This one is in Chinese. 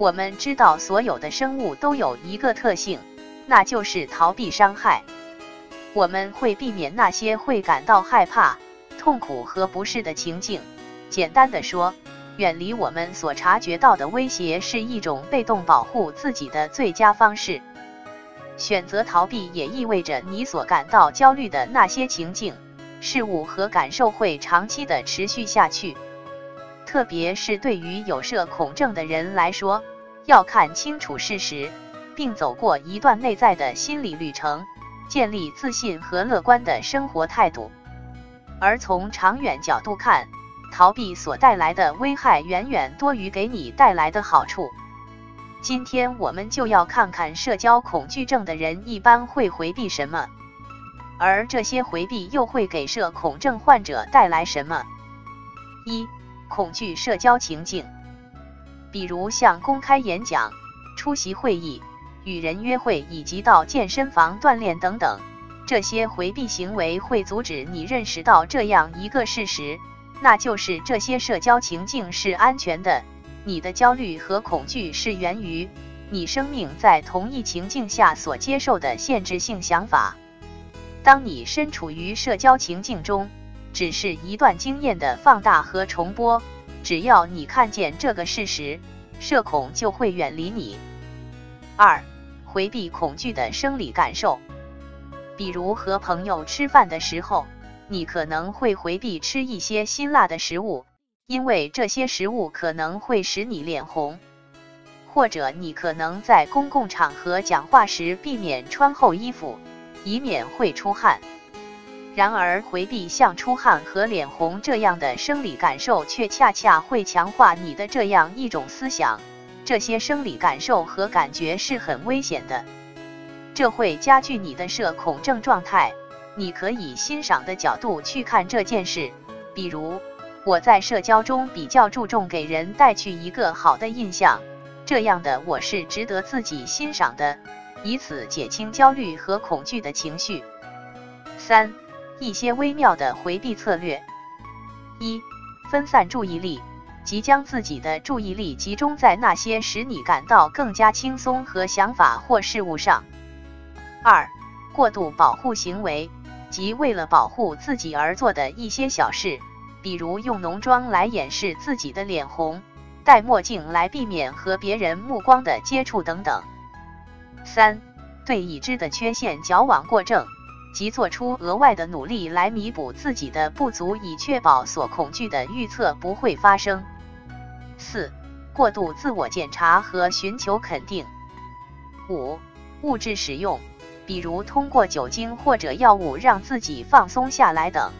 我们知道所有的生物都有一个特性，那就是逃避伤害。我们会避免那些会感到害怕、痛苦和不适的情境。简单的说，远离我们所察觉到的威胁是一种被动保护自己的最佳方式。选择逃避也意味着你所感到焦虑的那些情境、事物和感受会长期的持续下去。特别是对于有社恐症的人来说，要看清楚事实，并走过一段内在的心理旅程，建立自信和乐观的生活态度。而从长远角度看，逃避所带来的危害远远多于给你带来的好处。今天我们就要看看社交恐惧症的人一般会回避什么，而这些回避又会给社恐症患者带来什么？一、恐惧社交情境，比如像公开演讲、出席会议、与人约会以及到健身房锻炼等等，这些回避行为会阻止你认识到这样一个事实，那就是这些社交情境是安全的。你的焦虑和恐惧是源于你生命在同一情境下所接受的限制性想法。当你身处于社交情境中，只是一段经验的放大和重播。只要你看见这个事实，社恐就会远离你。二、回避恐惧的生理感受，比如和朋友吃饭的时候，你可能会回避吃一些辛辣的食物。因为这些食物可能会使你脸红，或者你可能在公共场合讲话时避免穿厚衣服，以免会出汗。然而，回避像出汗和脸红这样的生理感受，却恰恰会强化你的这样一种思想：这些生理感受和感觉是很危险的，这会加剧你的社恐症状态。你可以欣赏的角度去看这件事，比如。我在社交中比较注重给人带去一个好的印象，这样的我是值得自己欣赏的，以此减轻焦虑和恐惧的情绪。三、一些微妙的回避策略：一、分散注意力，即将自己的注意力集中在那些使你感到更加轻松和想法或事物上。二、过度保护行为，即为了保护自己而做的一些小事。比如用浓妆来掩饰自己的脸红，戴墨镜来避免和别人目光的接触等等。三、对已知的缺陷矫枉过正，即做出额外的努力来弥补自己的不足，以确保所恐惧的预测不会发生。四、过度自我检查和寻求肯定。五、物质使用，比如通过酒精或者药物让自己放松下来等。